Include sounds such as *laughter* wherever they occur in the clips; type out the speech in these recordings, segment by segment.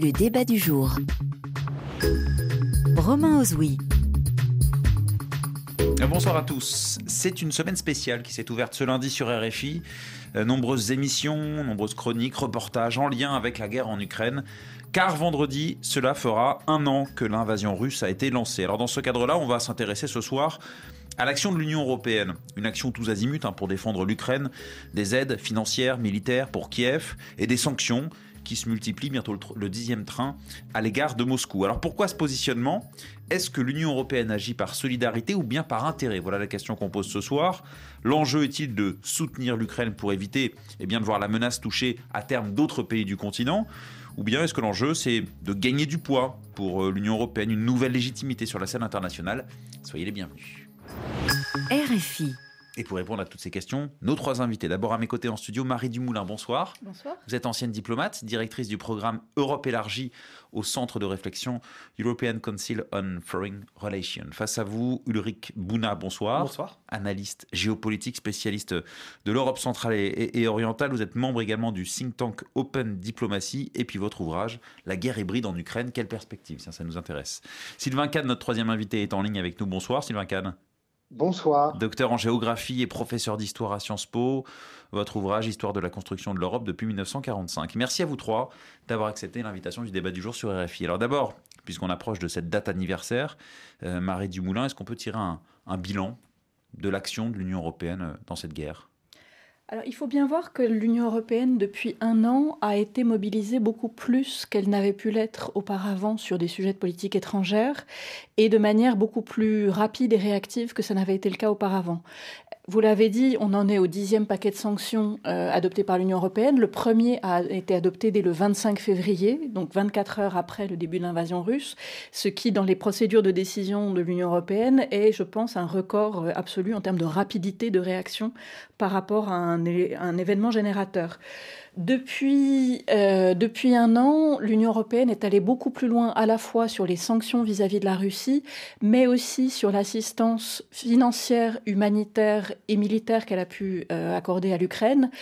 Le débat du jour. Romain Ozoui. Bonsoir à tous. C'est une semaine spéciale qui s'est ouverte ce lundi sur RFI. Euh, nombreuses émissions, nombreuses chroniques, reportages en lien avec la guerre en Ukraine. Car vendredi, cela fera un an que l'invasion russe a été lancée. Alors dans ce cadre-là, on va s'intéresser ce soir à l'action de l'Union européenne. Une action tous azimuts hein, pour défendre l'Ukraine, des aides financières, militaires pour Kiev et des sanctions qui se multiplient bientôt le dixième train à l'égard de Moscou. Alors pourquoi ce positionnement? Est-ce que l'Union européenne agit par solidarité ou bien par intérêt? Voilà la question qu'on pose ce soir. L'enjeu est-il de soutenir l'Ukraine pour éviter eh bien, de voir la menace toucher à terme d'autres pays du continent? Ou bien est-ce que l'enjeu, c'est de gagner du poids pour euh, l'Union européenne, une nouvelle légitimité sur la scène internationale? Soyez les bienvenus. RFI. Et pour répondre à toutes ces questions, nos trois invités. D'abord à mes côtés en studio, Marie Dumoulin, bonsoir. Bonsoir. Vous êtes ancienne diplomate, directrice du programme Europe élargie au centre de réflexion European Council on Foreign Relations. Face à vous, Ulrich Bouna, bonsoir. Bonsoir. Analyste géopolitique, spécialiste de l'Europe centrale et, orientale. Vous êtes membre également du think tank Open Diplomacy. Et puis votre ouvrage, La guerre hybride en Ukraine, quelle perspective? Ça, ça nous intéresse. Sylvain Kahn, notre troisième invité, est en ligne avec nous. Bonsoir Sylvain Kahn. Bonsoir. Docteur en géographie et professeur d'histoire à Sciences Po. Votre ouvrage Histoire de la construction de l'Europe depuis 1945. Merci à vous trois d'avoir accepté l'invitation du débat du jour sur RFI. Alors d'abord, puisqu'on approche de cette date anniversaire, euh, Marie Dumoulin, est-ce qu'on peut tirer un bilan de l'action de l'Union européenne euh, dans cette guerre? Il faut bien voir que l'Union européenne, depuis un an, a été mobilisée beaucoup plus qu'elle n'avait pu l'être auparavant sur des sujets de politique étrangère et de manière beaucoup plus rapide et réactive que ça n'avait été le cas auparavant. Vous l'avez dit, on en est au dixième paquet de sanctions euh, adopté par l'Union européenne. Le premier a été adopté dès le 25 février, donc 24 heures après le début de l'invasion russe, ce qui, dans les procédures de décision de l'Union européenne, est, je pense, un record euh, absolu en termes de rapidité de réaction par rapport à un, un événement générateur. Depuis, euh, depuis un an, l'Union européenne est allée beaucoup plus loin à la fois sur les sanctions vis-à-vis de la Russie, mais aussi sur l'assistance financière, humanitaire et militaire qu'elle a pu euh, accorder à l'Ukraine.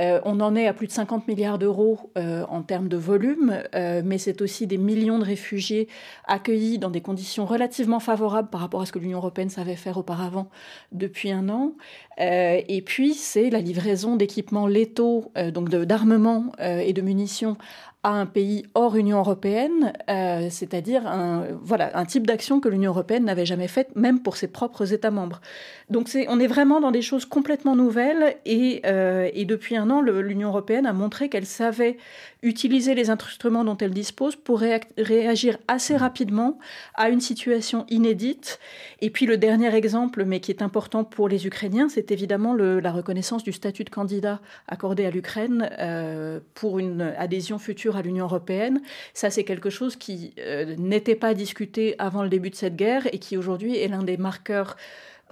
Euh, on en est à plus de 50 milliards d'euros en termes de volume, mais c'est aussi des millions de réfugiés accueillis dans des conditions relativement favorables par rapport à ce que l'Union européenne savait faire auparavant depuis un an. Et puis, c'est la livraison d'équipements létaux, donc d'armement et de munitions à un pays hors Union européenne, euh, c'est-à-dire un, voilà, un type d'action que l'Union européenne n'avait jamais faite, même pour ses propres États membres. Donc c'est, on est vraiment dans des choses complètement nouvelles et, euh, et depuis un an, l'Union européenne a montré qu'elle savait utiliser les instruments dont elle dispose pour réagir assez rapidement à une situation inédite. Et puis le dernier exemple, mais qui est important pour les Ukrainiens, c'est évidemment le, la reconnaissance du statut de candidat accordé à l'Ukraine euh, pour une adhésion future à l'Union européenne. Ça, c'est quelque chose qui euh, n'était pas discuté avant le début de cette guerre et qui aujourd'hui est l'un des marqueurs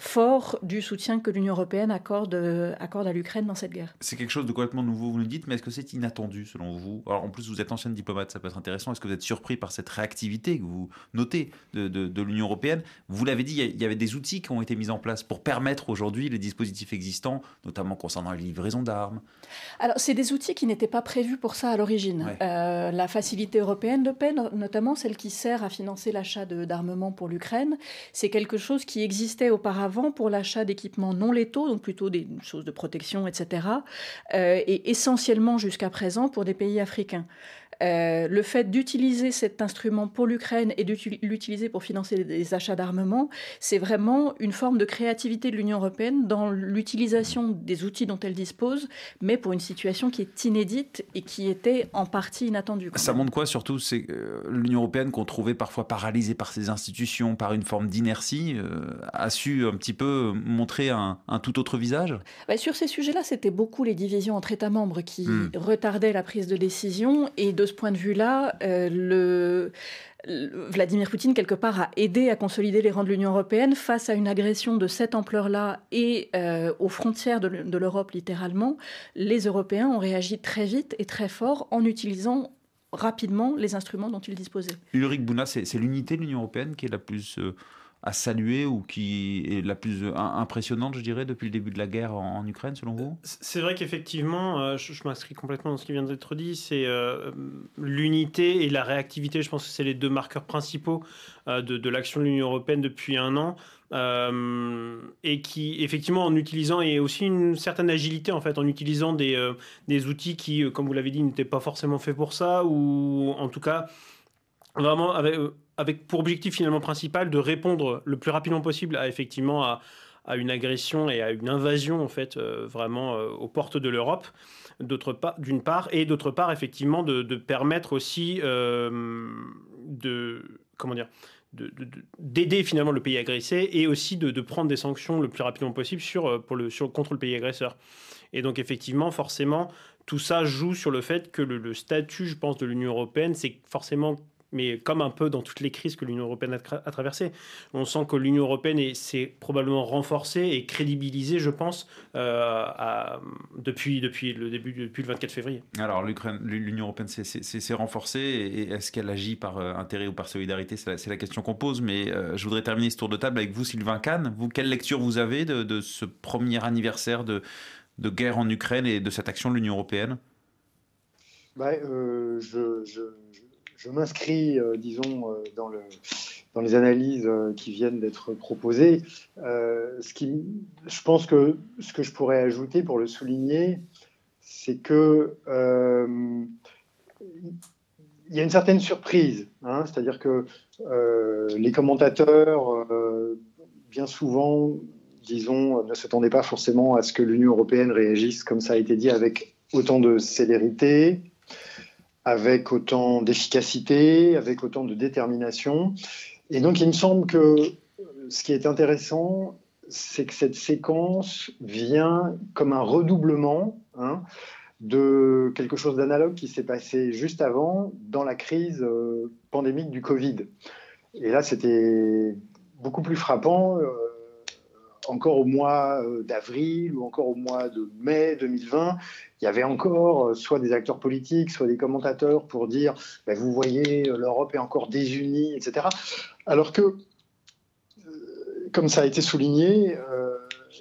fort du soutien que l'Union européenne accorde, accorde à l'Ukraine dans cette guerre. C'est quelque chose de complètement nouveau, vous nous dites, mais est-ce que c'est inattendu selon vous? Alors en plus, vous êtes ancienne diplomate, ça peut être intéressant. Est-ce que vous êtes surpris par cette réactivité que vous notez de, de, l'Union européenne? Vous l'avez dit, il y avait des outils qui ont été mis en place pour permettre aujourd'hui les dispositifs existants, notamment concernant les livraisons d'armes. Alors c'est des outils qui n'étaient pas prévus pour ça à l'origine. Euh, la facilité européenne de paix, notamment celle qui sert à financer l'achat d'armements pour l'Ukraine, c'est quelque chose qui existait auparavant pour l'achat d'équipements non létaux, donc plutôt des choses de protection, etc., euh, et essentiellement jusqu'à présent pour des pays africains. Euh, le fait d'utiliser cet instrument pour l'Ukraine et de l'utiliser pour financer des achats d'armement, c'est vraiment une forme de créativité de l'Union européenne dans l'utilisation des outils dont elle dispose, mais pour une situation qui est inédite et qui était en partie inattendue. Ça montre quoi surtout C'est l'Union européenne qu'on trouvait parfois paralysée par ses institutions, par une forme d'inertie, euh, a su un petit peu montrer un, tout autre visage? Bah, Sur ces sujets-là, c'était beaucoup les divisions entre États membres qui hmm. retardaient la prise de décision et de ce point de vue-là, euh, le, Vladimir Poutine, quelque part, a aidé à consolider les rangs de l'Union européenne face à une agression de cette ampleur-là et euh, aux frontières de l'Europe, littéralement. Les Européens ont réagi très vite et très fort en utilisant rapidement les instruments dont ils disposaient. Ulrich Bouna, c'est l'unité de l'Union européenne qui est la plus euh, à saluer ou qui est la plus impressionnante, je dirais, depuis le début de la guerre en, Ukraine, selon vous? C'est vrai qu'effectivement, je, m'inscris complètement dans ce qui vient d'être dit, c'est l'unité et la réactivité, je pense que c'est les deux marqueurs principaux de, l'action de l'Union européenne depuis un an. Euh, et qui effectivement en utilisant et aussi une certaine agilité en fait en utilisant des, euh, des outils qui euh, comme vous l'avez dit n'étaient pas forcément faits pour ça ou en tout cas vraiment avec, avec pour objectif finalement principal de répondre le plus rapidement possible à effectivement à, à une agression et à une invasion en fait vraiment aux portes de l'Europe d'autre part d'une part et d'autre part effectivement de, permettre aussi de comment dire d'aider finalement le pays agressé et aussi de, prendre des sanctions le plus rapidement possible sur, euh, pour le, sur, contre le pays agresseur. Et donc effectivement, forcément, tout ça joue sur le fait que le statut, je pense, de l'Union européenne, c'est forcément mais comme un peu dans toutes les crises que l'Union européenne a, traversées. On sent que l'Union européenne s'est probablement renforcée et crédibilisée, je pense, euh, depuis, depuis le début, depuis le 24 février. Alors, l'Union européenne s'est renforcée et est-ce qu'elle agit par euh, intérêt ou par solidarité? C'est la, question qu'on pose, mais euh, je voudrais terminer ce tour de table avec vous, Sylvain Kahn. Vous, quelle lecture vous avez de, ce premier anniversaire de, de, guerre en Ukraine et de cette action de l'Union européenne? Bah, je, je je m'inscris, euh, disons, euh, dans, le, dans, les analyses euh, qui viennent d'être proposées. ce je pense que ce que je pourrais ajouter pour le souligner, c'est que il y a une certaine surprise, hein, c'est-à-dire que les commentateurs, bien souvent, disons, ne s'attendaient pas forcément à ce que l'Union européenne réagisse, comme ça a été dit, avec autant de célérité, avec autant d'efficacité, avec autant de détermination. Et donc, il me semble que ce qui est intéressant, c'est que cette séquence vient comme un redoublement hein, de quelque chose d'analogue qui s'est passé juste avant dans la crise euh, pandémique du Covid. Et là, c'était beaucoup plus frappant. Encore au mois euh, d'avril ou encore au mois de mai 2020, il y avait encore euh, soit des acteurs politiques, soit des commentateurs pour dire ben, vous voyez, euh, l'Europe est encore désunie, etc. Alors que, comme ça a été souligné,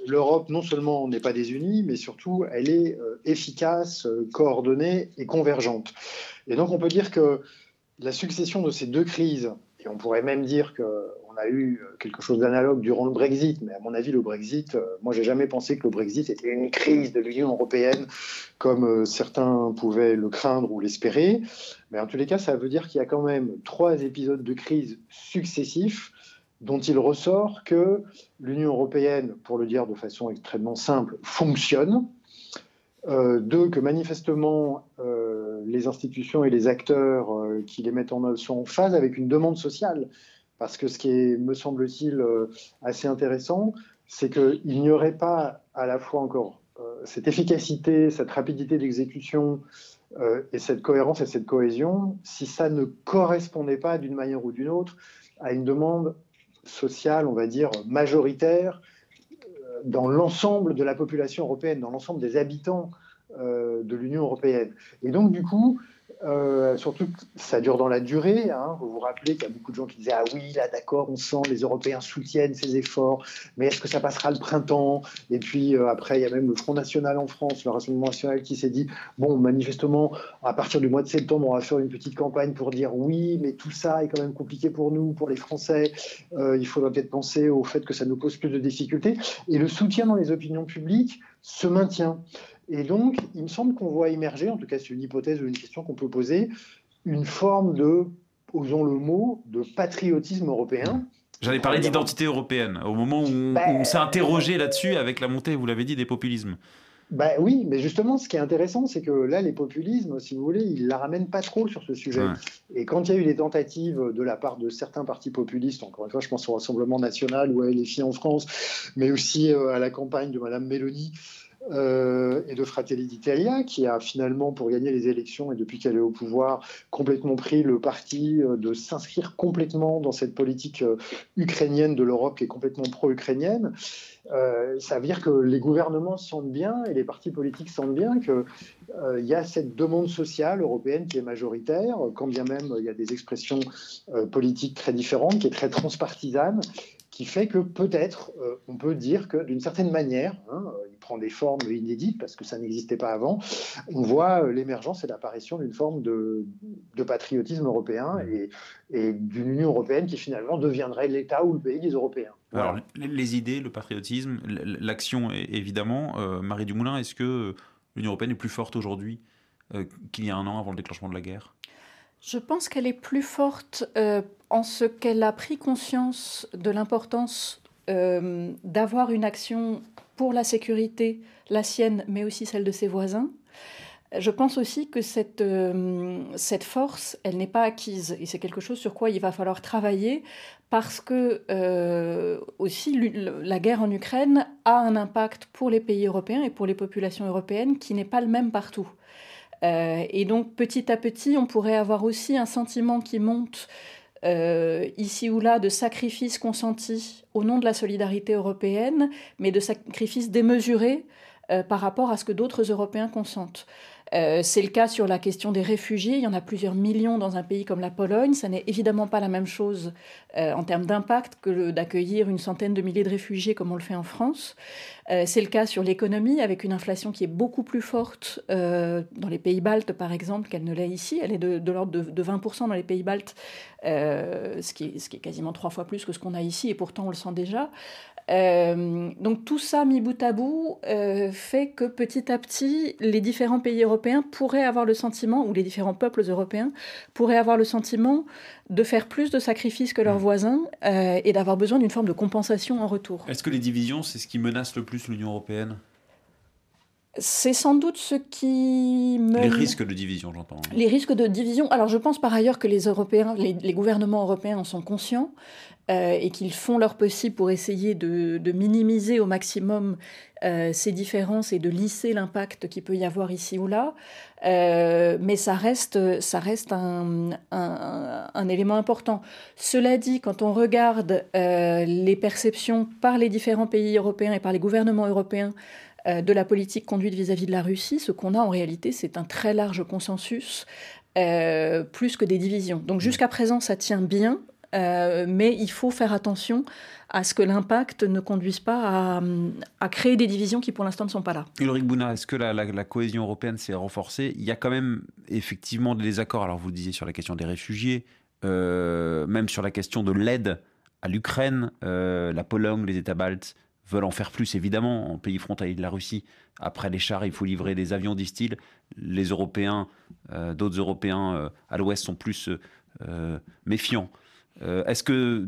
l'Europe non seulement n'est pas désunie, mais surtout elle est efficace, coordonnée et convergente. Et donc on peut dire que la succession de ces deux crises, et on pourrait même dire que a eu euh, quelque chose d'analogue durant le Brexit, mais à mon avis, le Brexit, euh, moi, j'ai jamais pensé que le Brexit était une crise de l'Union européenne, comme euh, certains pouvaient le craindre ou l'espérer. Mais en tous les cas, ça veut dire qu'il y a quand même trois épisodes de crise successifs dont il ressort que l'Union européenne, pour le dire de façon extrêmement simple, fonctionne. deux, que manifestement, les institutions et les acteurs qui les mettent en œuvre sont en phase avec une demande sociale parce que ce qui est, me semble-t-il, euh, assez intéressant, c'est qu'il n'y aurait pas à la fois encore euh, cette efficacité, cette rapidité d'exécution euh, et cette cohérence et cette cohésion si ça ne correspondait pas d'une manière ou d'une autre à une demande sociale, on va dire, majoritaire dans l'ensemble de la population européenne, dans l'ensemble des habitants de l'Union européenne. Et donc, du coup, euh, surtout, ça dure dans la durée. Hein. Vous vous rappelez qu'il y a beaucoup de gens qui disaient Ah oui, là, d'accord, on sent les Européens soutiennent ces efforts, mais est-ce que ça passera le printemps? Et puis euh, après, il y a même le Front National en France, le Rassemblement National, qui s'est dit Bon, manifestement, à partir du mois de septembre, on va faire une petite campagne pour dire Oui, mais tout ça est quand même compliqué pour nous, pour les Français. Euh, il faudra peut-être penser au fait que ça nous pose plus de difficultés. Et le soutien dans les opinions publiques se maintient. Et donc, il me semble qu'on voit émerger, en tout cas c'est une hypothèse ou une question qu'on peut poser, une forme de, osons le mot, de patriotisme européen. J'allais parler d'identité européenne, au moment où on, ben, s'est interrogé là-dessus avec la montée, vous l'avez dit, des populismes. Ben oui, mais justement, ce qui est intéressant, c'est que là, les populismes, si vous voulez, ils la ramènent pas trop sur ce sujet. Et quand il y a eu des tentatives de la part de certains partis populistes, encore une fois, je pense au Rassemblement national ou à LFI en France, mais aussi euh, à la campagne de Madame Mélanie, euh, et de Fratelli d'Italia, qui a finalement, pour gagner les élections et depuis qu'elle est au pouvoir, complètement pris le parti euh, de s'inscrire complètement dans cette politique euh, ukrainienne de l'Europe qui est complètement pro-ukrainienne. ça veut dire que les gouvernements sentent bien et les partis politiques sentent bien qu'il il y a cette demande sociale européenne qui est majoritaire, quand bien même il y a des expressions politiques très différentes, qui est très transpartisane, qui fait que peut-être on peut dire que d'une certaine manière, hein, prend des formes inédites parce que ça n'existait pas avant, on voit l'émergence et l'apparition d'une forme de, patriotisme européen et, et d'une Union européenne qui finalement deviendrait l'État ou le pays des Européens. Alors, les idées, le patriotisme, l'action, évidemment. Marie Dumoulin, est-ce que l'Union européenne est plus forte aujourd'hui qu'il y a un an avant le déclenchement de la guerre? Je pense qu'elle est plus forte euh, en ce qu'elle a pris conscience de l'importance euh, d'avoir une action pour la sécurité, la sienne, mais aussi celle de ses voisins. Je pense aussi que cette, euh, cette force, elle n'est pas acquise et c'est quelque chose sur quoi il va falloir travailler parce que aussi la guerre en Ukraine a un impact pour les pays européens et pour les populations européennes qui n'est pas le même partout. Euh, et donc petit à petit, on pourrait avoir aussi un sentiment qui monte euh, ici ou là de sacrifices consentis au nom de la solidarité européenne, mais de sacrifices démesurés euh, par rapport à ce que d'autres Européens consentent. Euh, c'est le cas sur la question des réfugiés. Il y en a plusieurs millions dans un pays comme la Pologne. Ça n'est évidemment pas la même chose euh, en termes d'impact que d'accueillir une centaine de milliers de réfugiés comme on le fait en France. Euh, c'est le cas sur l'économie, avec une inflation qui est beaucoup plus forte dans les pays baltes, par exemple, qu'elle ne l'est ici. Elle est de, l'ordre de, 20% dans les pays baltes, ce qui, est, ce, qui est, quasiment trois fois plus que ce qu'on a ici, et pourtant on le sent déjà. Euh, donc tout ça mis bout à bout euh, fait que petit à petit, les différents pays européens pourraient avoir le sentiment, ou les différents peuples européens pourraient avoir le sentiment de faire plus de sacrifices que leurs mmh. voisins euh, et d'avoir besoin d'une forme de compensation en retour. Est-ce que les divisions, c'est ce qui menace le plus l'Union européenne? C'est sans doute ce qui me... Les risques de division, j'entends. Les risques de division. Alors, je pense par ailleurs que les Européens, les, gouvernements européens en sont conscients euh, et qu'ils font leur possible pour essayer de, minimiser au maximum euh, ces différences et de lisser l'impact qu'il peut y avoir ici ou là. Euh, mais ça reste, ça reste un, un, élément important. Cela dit, quand on regarde les perceptions par les différents pays européens et par les gouvernements européens de la politique conduite vis-à-vis de la Russie, ce qu'on a en réalité, c'est un très large consensus, plus que des divisions. Donc jusqu'à présent, ça tient bien, euh, mais il faut faire attention à ce que l'impact ne conduise pas à, créer des divisions qui pour l'instant ne sont pas là. Ulrich Bouna, est-ce que la, cohésion européenne s'est renforcée? Il y a quand même effectivement des désaccords, alors vous le disiez sur la question des réfugiés, même sur la question de l'aide à l'Ukraine, la Pologne, les États baltes veulent en faire plus, évidemment, en pays frontalier de la Russie. Après les chars, il faut livrer des avions, disent-ils. Les Européens, euh, d'autres Européens euh, à l'Ouest sont plus euh, est-ce que,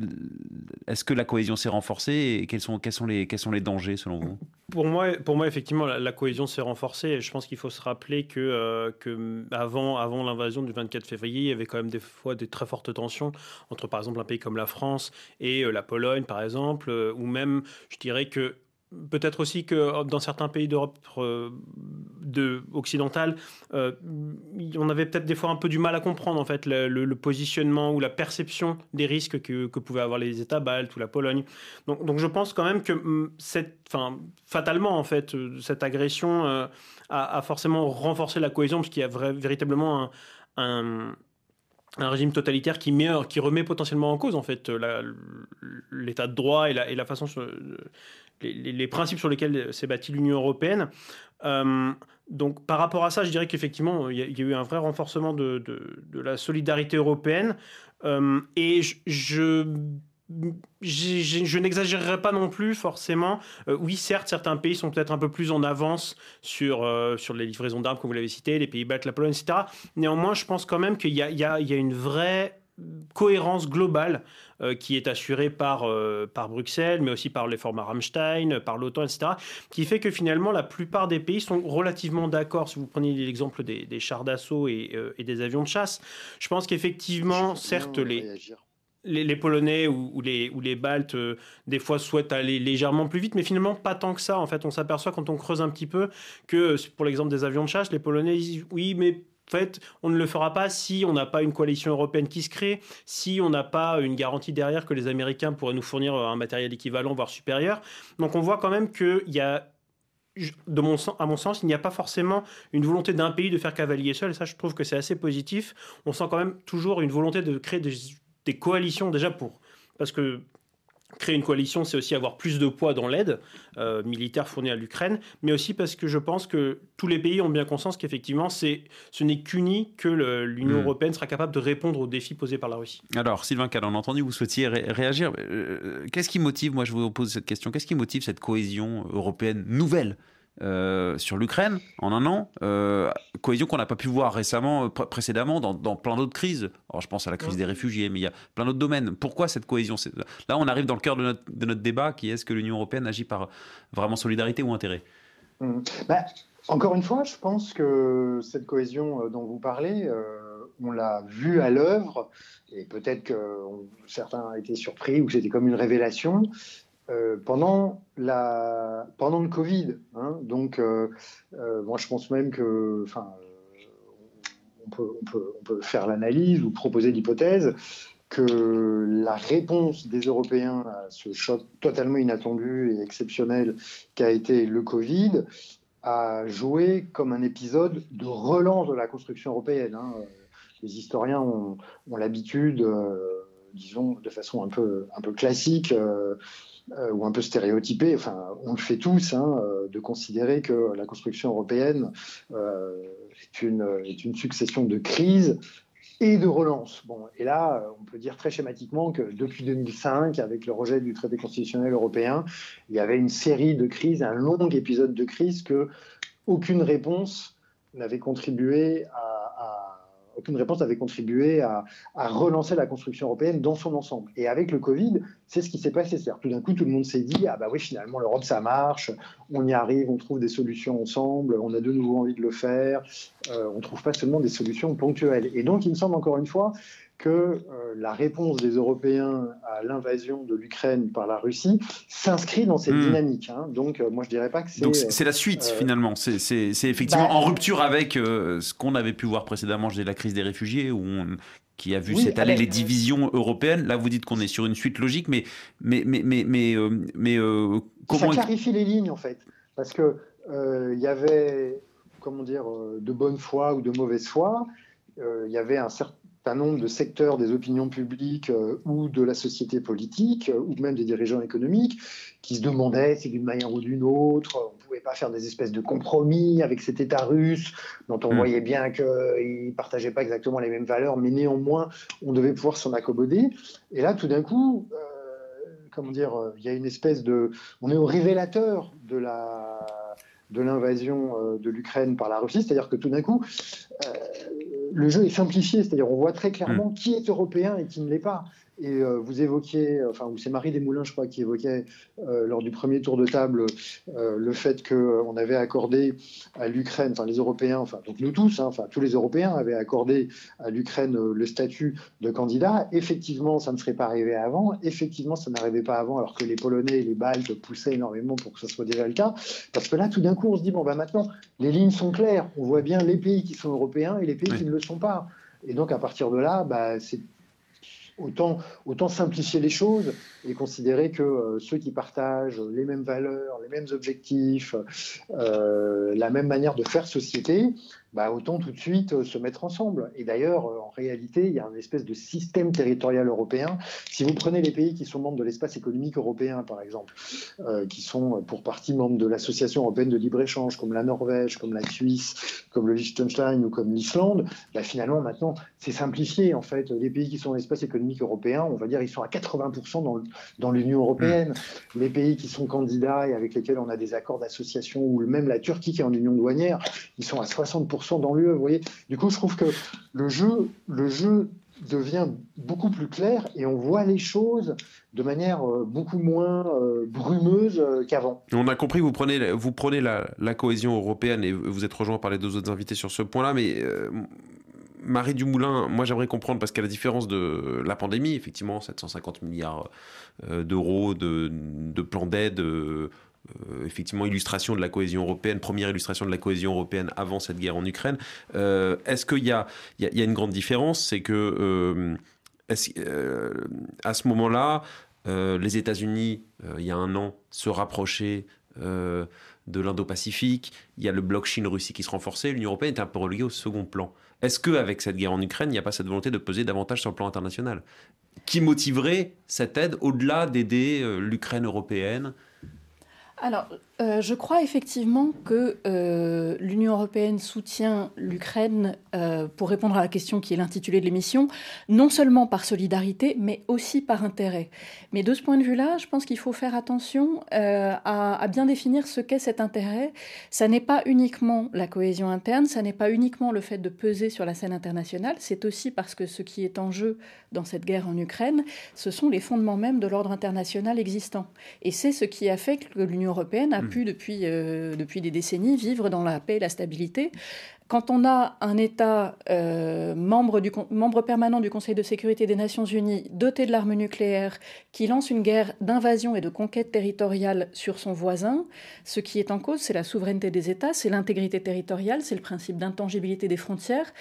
est que la cohésion s'est renforcée et quels sont, quels, sont les, quels sont les dangers selon vous? Pour moi, pour moi, effectivement, la, cohésion s'est renforcée. Je pense qu'il faut se rappeler que, que avant, avant l'invasion du 24 février, il y avait quand même des fois des très fortes tensions entre, par exemple, un pays comme la France et la Pologne, par exemple, ou même, je dirais que Peut-être aussi que dans certains pays d'Europe euh, de, occidentale, euh, on avait peut-être des fois un peu du mal à comprendre en fait le, positionnement ou la perception des risques que, que, pouvaient avoir les États baltes ou la Pologne. Donc, donc je pense quand même que mm, cette, enfin, fatalement en fait, euh, cette agression a, forcément renforcé la cohésion parce qu'il y a véritablement un, un régime totalitaire qui, qui remet potentiellement en cause en fait l'état de droit et la, et la façon les, principes sur lesquels s'est bâtie l'Union européenne. Euh, donc par rapport à ça, je dirais qu'effectivement, il y, a eu un vrai renforcement de, la solidarité européenne. Euh, et je, n'exagérerai pas non plus forcément. Euh, oui, certes, certains pays sont peut-être un peu plus en avance sur, les livraisons d'armes, comme vous l'avez cité, les pays baltes, la Pologne, etc. Néanmoins, je pense quand même qu'il y a, une vraie cohérence globale euh, qui est assurée par, euh, par Bruxelles, mais aussi par les formats Rammstein, par l'OTAN, etc., qui fait que finalement la plupart des pays sont relativement d'accord. Si vous prenez l'exemple des, des, chars d'assaut et, euh, et, des avions de chasse, je pense qu'effectivement, certes, les, les, Polonais ou, les, ou les Baltes, des fois, souhaitent aller légèrement plus vite, mais finalement, pas tant que ça. En fait, on s'aperçoit quand on creuse un petit peu que, pour l'exemple des avions de chasse, les Polonais disent oui, mais en fait, on ne le fera pas si on n'a pas une coalition européenne qui se crée, si on n'a pas une garantie derrière que les Américains pourraient nous fournir un matériel équivalent, voire supérieur. Donc on voit quand même qu'il y a mon, à mon sens, il n'y a pas forcément une volonté d'un pays de faire cavalier seul, et ça je trouve que c'est assez positif. On sent quand même toujours une volonté de créer des, des coalitions déjà pour... Parce que créer une coalition, c'est aussi avoir plus de poids dans l'aide euh, militaire fournie à l'Ukraine, mais aussi parce que je pense que tous les pays ont bien conscience qu'effectivement, c'est, ce n'est qu'uni que l'Union hmm. européenne sera capable de répondre aux défis posés par la Russie. Alors, Sylvain Cal, on a entendu, vous souhaitiez réagir. Euh, qu'est-ce qui motive, moi je vous pose cette question, qu'est-ce qui motive cette cohésion européenne nouvelle? Euh, sur l'Ukraine en un an, euh, cohésion qu'on n'a pas pu voir récemment, euh, précédemment, dans, plein d'autres crises. Alors je pense à la crise des réfugiés, mais il y a plein d'autres domaines. Pourquoi cette cohésion? Là, on arrive dans le cœur de notre, débat, qui est est-ce que l'Union européenne agit par vraiment solidarité ou intérêt? Mmh. bah, Encore une fois, je pense que cette cohésion dont vous parlez, on l'a vue à l'œuvre, et peut-être que certains ont été surpris ou que c'était comme une révélation. Euh, pendant, la, pendant le Covid. Hein. donc, euh, euh, moi, je pense même que, enfin, on peut, on, peut, on peut, faire l'analyse ou proposer l'hypothèse que la réponse des Européens à ce choc totalement inattendu et exceptionnel qu'a été le Covid a joué comme un épisode de relance de la construction européenne. Hein. Les historiens ont, l'habitude, disons de façon un peu, un peu classique, ou un peu stéréotypé, enfin on le fait tous, hein, euh, de considérer que la construction européenne euh, est, une, est une succession de crises et de relances. Bon, et là, on peut dire très schématiquement que depuis 2005, avec le rejet du traité constitutionnel européen, il y avait une série de crises, un long épisode de crise que aucune réponse n'avait contribué à aucune réponse n'avait contribué à, relancer la construction européenne dans son ensemble. Et avec le Covid, c'est ce qui s'est passé. C'est-à-dire tout d'un coup, tout le monde s'est dit ah bah oui, finalement l'Europe ça marche, on y arrive, on trouve des solutions ensemble, on a de nouveau envie de le faire. Euh, on ne trouve pas seulement des solutions ponctuelles. Et donc, il me semble encore une fois que euh, la réponse des Européens à l'invasion de l'Ukraine par la Russie s'inscrit dans cette hmm. dynamique. Hein. Donc, euh, moi, je dirais pas que c'est. Donc, c'est la suite, euh, finalement. C'est effectivement bah, en rupture avec ce qu'on avait pu voir précédemment, je la crise des réfugiés, où on, qui a vu s'étaler les divisions européennes. Là, vous dites qu'on est sur une suite logique, mais, mais, mais, mais, mais, mais comment. Ça clarifie les lignes, en fait. Parce que il y avait, comment dire, de bonne foi ou de mauvaise foi. Il y avait un certain un nombre de secteurs des opinions publiques euh, ou de la société politique, euh, ou même des dirigeants économiques, qui se demandaient si d'une manière ou d'une autre, on ne pouvait pas faire des espèces de compromis avec cet État russe, dont on hmm. voyait bien qu'il ne partageait pas exactement les mêmes valeurs, mais néanmoins, on devait pouvoir s'en accommoder. Et là, tout d'un coup, euh, comment dire, il y a une espèce de... On est au révélateur de la de l'invasion de l'Ukraine par la Russie, c'est-à-dire que tout d'un coup, le jeu est simplifié, c'est-à-dire on voit très clairement mm. qui est européen et qui ne l'est pas. Et euh, vous évoquiez, enfin, c'est Marie Desmoulins, je crois, qui évoquait euh, lors du premier tour de table euh, le fait qu'on avait accordé à l'Ukraine, enfin les Européens, enfin donc nous tous, hein, enfin tous les Européens avaient accordé à l'Ukraine le statut de candidat. Effectivement, ça ne serait pas arrivé avant. Effectivement, ça n'arrivait pas avant, alors que les Polonais et les Baltes poussaient énormément pour que ce soit déjà le cas. Parce que là, tout d'un coup, on se dit bon, ben maintenant, les lignes sont claires. On voit bien les pays qui sont européens et les pays qui ne le sont pas. Et donc, à partir de là, bah, c'est autant, simplifier les choses et considérer que euh, ceux qui partagent les mêmes valeurs, les mêmes objectifs, euh, la même manière de faire société, bah, autant tout de suite euh, se mettre ensemble. Et d'ailleurs, euh, en réalité, il y a un espèce de système territorial européen. Si vous prenez les pays qui sont membres de l'espace économique européen, par exemple, euh, qui sont pour partie membres de l'Association européenne de libre-échange, comme la Norvège, comme la Suisse, comme le Liechtenstein ou comme l'Islande, bah, finalement, maintenant, c'est simplifié. En fait, les pays qui sont dans l'espace économique européen, on va dire, ils sont à 80% dans, dans l'Union européenne. Mmh. Les pays qui sont candidats et avec lesquels on a des accords d'association, ou même la Turquie qui est en union douanière, ils sont à 60% dans l'UE. Vous voyez Du coup, je trouve que le jeu, le jeu devient beaucoup plus clair et on voit les choses de manière euh, beaucoup moins euh, brumeuse euh, qu'avant. On a compris, vous prenez, vous prenez la, cohésion européenne et vous êtes rejoint par les deux autres invités sur ce point-là, mais Marie Dumoulin, moi j'aimerais comprendre, parce qu'à la différence de la pandémie, effectivement, 750 milliards d'euros de, de plans d'aide euh, effectivement illustration de la cohésion européenne, première illustration de la cohésion européenne avant cette guerre en Ukraine. Euh, est-ce qu'il y a, une grande différence? C'est que euh, à ce moment-là, les États-Unis, il y a un an, se rapprochaient de l'Indo-Pacifique. Il y a le bloc Chine-Russie qui se renforçait. L'Union européenne est un peu reléguée au second plan. Est-ce qu'avec cette guerre en Ukraine, il n'y a pas cette volonté de peser davantage sur le plan international? Qui motiverait cette aide au-delà d'aider euh, l'Ukraine européenne alors, euh, je crois effectivement que euh, l'Union européenne soutient l'Ukraine, euh, pour répondre à la question qui est l'intitulé de l'émission, non seulement par solidarité, mais aussi par intérêt. Mais de ce point de vue-là, je pense qu'il faut faire attention à, bien définir ce qu'est cet intérêt. Ça n'est pas uniquement la cohésion interne, ça n'est pas uniquement le fait de peser sur la scène internationale, c'est aussi parce que ce qui est en jeu dans cette guerre en Ukraine, ce sont les fondements même de l'ordre international existant. Et c'est ce qui a fait que l'Union européenne a hmm. Pu, depuis, euh, depuis des décennies, vivre dans la paix et la stabilité. Quand on a un État euh, membre permanent du Conseil de sécurité des Nations Unies, doté de l'arme nucléaire, qui lance une guerre d'invasion et de conquête territoriale sur son voisin, ce qui est en cause, c'est la souveraineté des États, c'est l'intégrité territoriale, c'est le principe d'intangibilité des frontières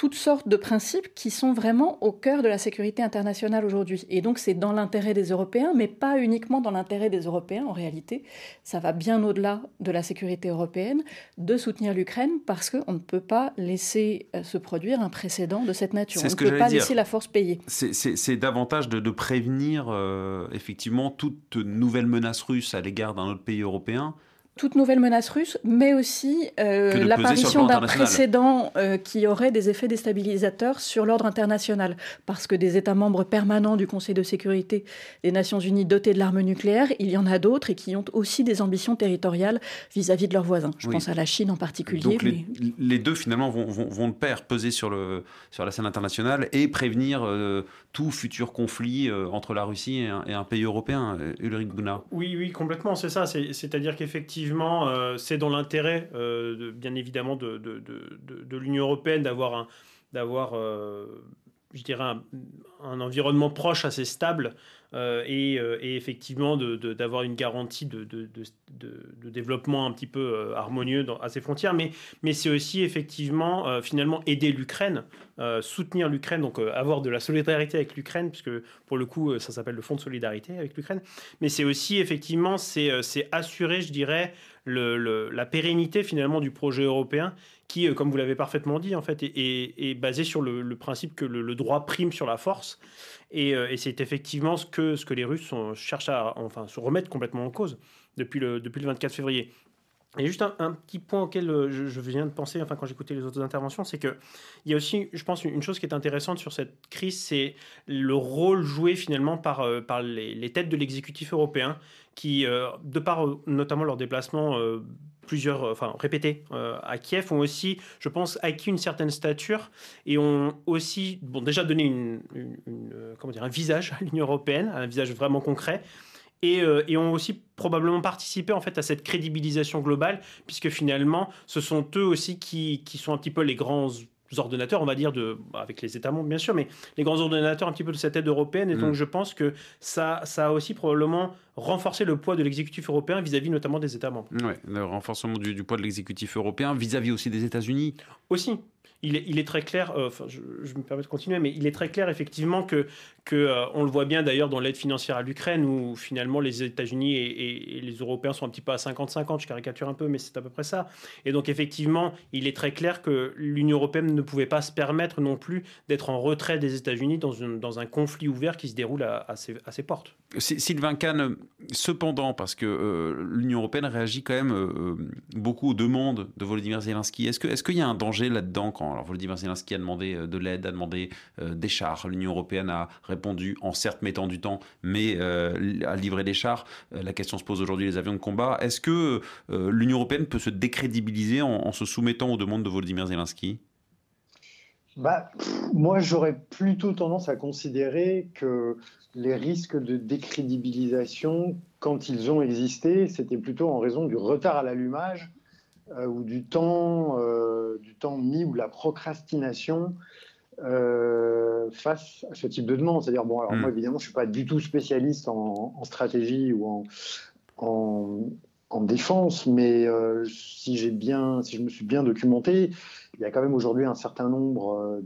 toutes sortes de principes qui sont vraiment au cœur de la sécurité internationale aujourd'hui. Et donc c'est dans l'intérêt des Européens, mais pas uniquement dans l'intérêt des Européens en réalité. Ça va bien au-delà de la sécurité européenne de soutenir l'Ukraine parce qu'on ne peut pas laisser euh, se produire un précédent de cette nature. On ne peut pas laisser la force payer. C'est davantage de, prévenir euh, effectivement toute nouvelle menace russe à l'égard d'un autre pays européen toute nouvelle menace russe, mais aussi euh, l'apparition d'un précédent euh, qui aurait des effets déstabilisateurs sur l'ordre international. Parce que des États membres permanents du Conseil de sécurité des Nations Unies dotés de l'arme nucléaire, il y en a d'autres et qui ont aussi des ambitions territoriales vis-à-vis de leurs voisins. Je pense à la Chine en particulier. Donc les, deux, finalement, vont, vont, vont, de pair, peser sur, le, sur la scène internationale et prévenir euh, tout futur conflit entre la Russie et un, pays européen. Ulrich Bouna. Oui, oui, complètement, c'est ça. C'est-à-dire qu'effectivement, euh, c'est dans l'intérêt, euh, bien évidemment, de, l'Union européenne d'avoir d'avoir, euh, un, environnement proche, assez stable, euh, euh, et, effectivement d'avoir une garantie de, développement un petit peu euh, harmonieux à ses frontières. Mais, mais c'est aussi effectivement finalement aider l'Ukraine, soutenir l'Ukraine, donc avoir de la solidarité avec l'Ukraine, puisque pour le coup ça s'appelle le fonds de solidarité avec l'Ukraine. Mais c'est aussi effectivement c'est assurer, je dirais, la pérennité finalement du projet européen qui, comme vous l'avez parfaitement dit, en fait, est, basé sur le, principe que le, droit prime sur la force. Euh, et, c'est effectivement ce que, ce que les Russes cherchent à enfin, se remettre complètement en cause depuis le, depuis le 24 février. Et juste un, petit point auquel euh, je, viens de penser, enfin quand j'écoutais les autres interventions, c'est que il y a aussi, je pense, une chose qui est intéressante sur cette crise, c'est le rôle joué finalement par, euh, par les, têtes de l'exécutif européen, qui, de par notamment leur déplacement plusieurs, euh, enfin répétés euh, à Kiev, ont aussi, je pense, acquis une certaine stature et ont aussi, bon, déjà donné une, euh, comment dire, un visage à l'Union européenne, un visage vraiment concret. Et, et, ont aussi probablement participé en fait à cette crédibilisation globale, puisque finalement, ce sont eux aussi qui, qui sont un petit peu les grands ordinateurs, on va dire, de, avec les États membres bien sûr, mais les grands ordinateurs un petit peu de cette aide européenne. Et donc mm. je pense que ça, ça a aussi probablement renforcé le poids de l'exécutif européen vis-à-vis notamment des États membres. Oui, le renforcement du, du poids de l'exécutif européen vis-à-vis aussi des États-Unis. Aussi, il est, très clair, euh, enfin, je, me permets de continuer, mais il est très clair effectivement que, que euh, on le voit bien d'ailleurs dans l'aide financière à l'Ukraine, où finalement les États-Unis et, les Européens sont un petit peu à 50-50, je caricature un peu, mais c'est à peu près ça. Et donc effectivement, il est très clair que l'Union européenne ne pouvait pas se permettre non plus d'être en retrait des États-Unis dans, dans, un conflit ouvert qui se déroule à, ses, portes. Sylvain Kahn, cependant, parce que euh, l'Union européenne réagit quand même beaucoup aux demandes de Volodymyr Zelensky, est-ce qu'il est qu'il y a un danger là-dedans quand alors Volodymyr Zelensky a demandé euh, de l'aide, a demandé euh, des chars. L'Union européenne a répondu en certes mettant du temps, mais euh, a livré des chars. la question se pose aujourd'hui les avions de combat. Est-ce que l'Union européenne peut se décrédibiliser en, se soumettant aux demandes de Volodymyr Zelensky? Bah, moi, j'aurais plutôt tendance à considérer que les risques de décrédibilisation, quand ils ont existé, c'était plutôt en raison du retard à l'allumage ou du temps, euh, du temps mis ou la procrastination euh, face à ce type de demande. C'est-à-dire, bon, alors hmm. moi évidemment, je ne suis pas du tout spécialiste en, stratégie ou en, en, défense, mais si j'ai bien, si je me suis bien documenté, il y a quand même aujourd'hui un certain nombre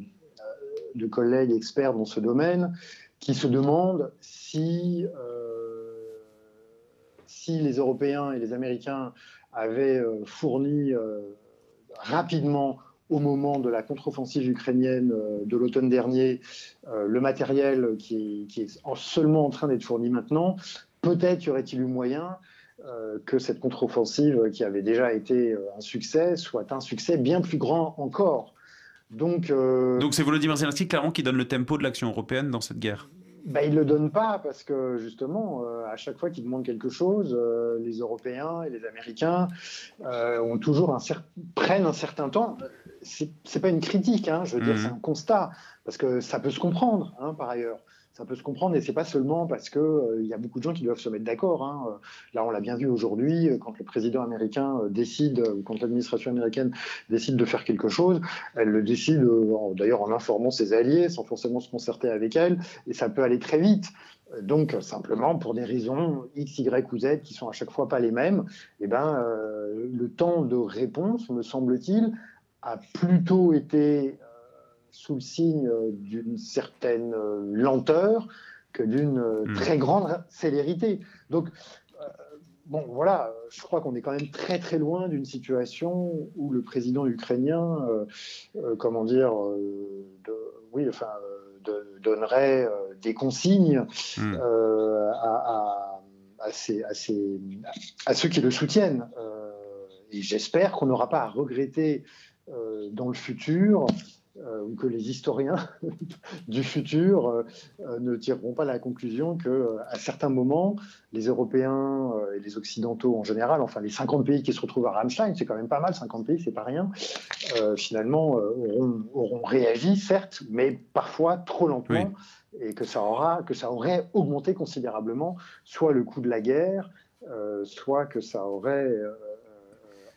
de collègues experts dans ce domaine qui se demandent si, si les Européens et les Américains avait euh, fourni euh, rapidement au moment de la contre-offensive ukrainienne de l'automne dernier, le matériel qui est, seulement en train d'être fourni maintenant, peut-être y aurait-il eu moyen que cette contre-offensive, qui avait déjà été un succès, soit un succès bien plus grand encore. Donc, Donc c'est Volodymyr Zelensky clairement qui donne le tempo de l'action européenne dans cette guerre bah, il ne le donne pas parce que justement, euh, à chaque fois qu'il demande quelque chose, euh, les Européens et les Américains euh, ont toujours un prennent un certain temps. C'est pas une critique, hein, je veux dire, mmh. c'est un constat parce que ça peut se comprendre hein, par ailleurs ça peut se comprendre et c'est pas seulement parce que euh, il y a beaucoup de gens qui doivent se mettre d'accord. Hein. Là, on l'a bien vu aujourd'hui, euh, quand le président américain euh, décide, ou quand l'administration américaine décide de faire quelque chose, elle le décide d'ailleurs en informant ses alliés, sans forcément se concerter avec elle, et ça peut aller très vite. Donc, simplement, pour des raisons X, Y ou Z qui sont à chaque fois pas les mêmes, eh ben, le temps de réponse, me semble-t-il, a plutôt été sous le signe euh, d'une certaine euh, lenteur que d'une euh, hmm. très grande célérité. Donc, bon, voilà, je crois qu'on est quand même très très loin d'une situation où le président ukrainien, comment dire, oui, enfin, donnerait des consignes hmm. à, à, ceux qui le soutiennent. et j'espère qu'on n'aura pas à regretter dans le futur ou que les historiens *laughs* du futur euh, euh, ne tireront pas la conclusion que à certains moments, les Européens et les Occidentaux en général, enfin les 50 pays qui se retrouvent à Rammstein, c'est quand même pas mal, 50 pays, c'est pas rien, finalement auront, auront, réagi, certes, mais parfois trop lentement. Et que ça, aura, que ça aurait augmenté considérablement soit le coût de la guerre, soit que ça aurait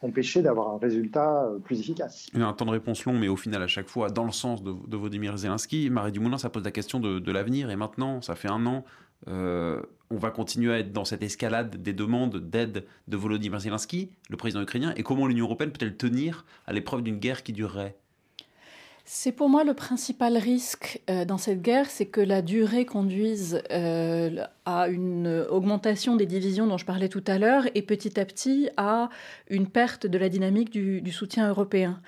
empêcher d'avoir un résultat euh, plus efficace. Il y a un temps de réponse long, mais au final, à chaque fois, dans le sens de, Volodymyr Zelensky, Marie Dumoulin, ça pose la question de, l'avenir. Et maintenant, ça fait un an, euh, on va continuer à être dans cette escalade des demandes d'aide de Volodymyr Zelensky, le président ukrainien, et comment l'Union européenne peut-elle tenir à l'épreuve d'une guerre qui durerait? C'est pour moi le principal risque euh, dans cette guerre, c'est que la durée conduise euh, à une augmentation des divisions dont je parlais tout à l'heure et petit à petit à une perte de la dynamique du, du soutien européen.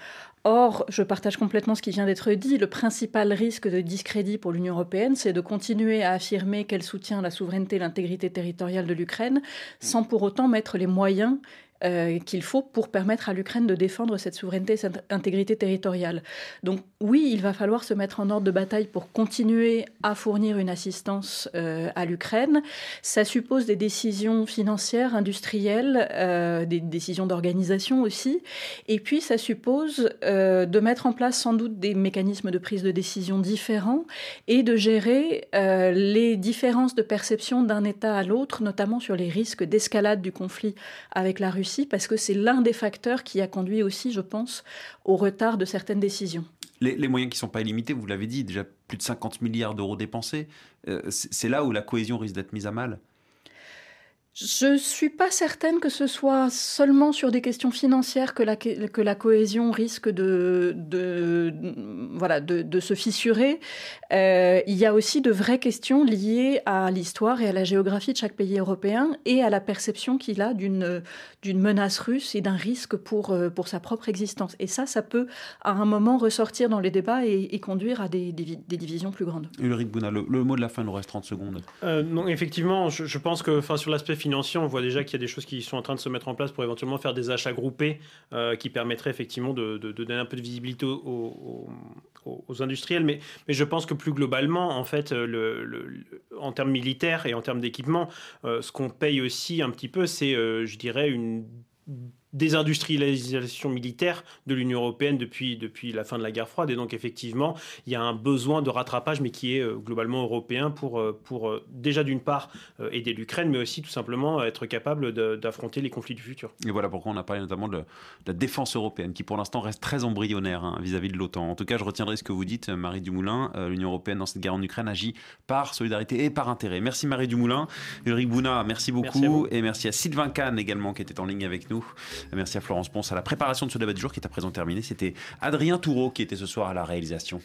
Or, je partage complètement ce qui vient d'être dit. Le principal risque de discrédit pour l'Union européenne, c'est de continuer à affirmer qu'elle soutient la souveraineté et l'intégrité territoriale de l'Ukraine sans pour autant mettre les moyens euh, qu'il faut pour permettre à l'Ukraine de défendre cette souveraineté et cette intégrité territoriale. Donc oui, il va falloir se mettre en ordre de bataille pour continuer à fournir une assistance euh, à l'Ukraine. Ça suppose des décisions financières, industrielles, euh, des décisions d'organisation aussi. Et puis ça suppose de mettre en place sans doute des mécanismes de prise de décision différents et de gérer les différences de perception d'un État à l'autre, notamment sur les risques d'escalade du conflit avec la Russie parce que c'est l'un des facteurs qui a conduit aussi, je pense, au retard de certaines décisions. Les, moyens qui ne sont pas illimités, vous l'avez dit, déjà plus de 50 milliards d'euros dépensés, euh, c'est là où la cohésion risque d'être mise à mal. Je ne suis pas certaine que ce soit seulement sur des questions financières que la, que la cohésion risque de, de, voilà, de, se fissurer. Euh, il y a aussi de vraies questions liées à l'histoire et à la géographie de chaque pays européen et à la perception qu'il a d'une menace russe et d'un risque pour, euh, pour sa propre existence. Et ça, ça peut à un moment ressortir dans les débats et, conduire à des, des, divisions plus grandes. Ulrich Bouna, le, mot de la fin nous reste 30 secondes. Euh, non, effectivement, je, je pense que sur l'aspect financier, on voit déjà qu'il y a des choses qui sont en train de se mettre en place pour éventuellement faire des achats groupés euh, qui permettraient effectivement de, donner un peu de visibilité aux, industriels. Mais, mais, je pense que plus globalement, en fait, le, en termes militaires et en termes d'équipement, euh, ce qu'on paye aussi un petit peu, c'est, euh, je dirais, une 嗯 désindustrialisation militaire de l'Union européenne depuis, depuis la fin de la guerre froide. Et donc, effectivement, il y a un besoin de rattrapage, mais qui est euh, globalement européen pour, euh, pour euh, déjà, d'une part, aider l'Ukraine, mais aussi tout simplement être capable d'affronter les conflits du futur. Et voilà pourquoi on a parlé notamment de, la défense européenne, qui pour l'instant reste très embryonnaire hein, vis-à-vis de l'OTAN. En tout cas, je retiendrai ce que vous dites, Marie Dumoulin. L'Union européenne, dans cette guerre en Ukraine, agit par solidarité et par intérêt. Merci Marie Dumoulin. Ulrich Bouna, merci beaucoup. et merci à Sylvain Kahn également, qui était en ligne avec nous. Merci à Florence Ponce à la préparation de ce débat du jour qui est à présent terminé. C'était Adrien Toureau qui était ce soir à la réalisation.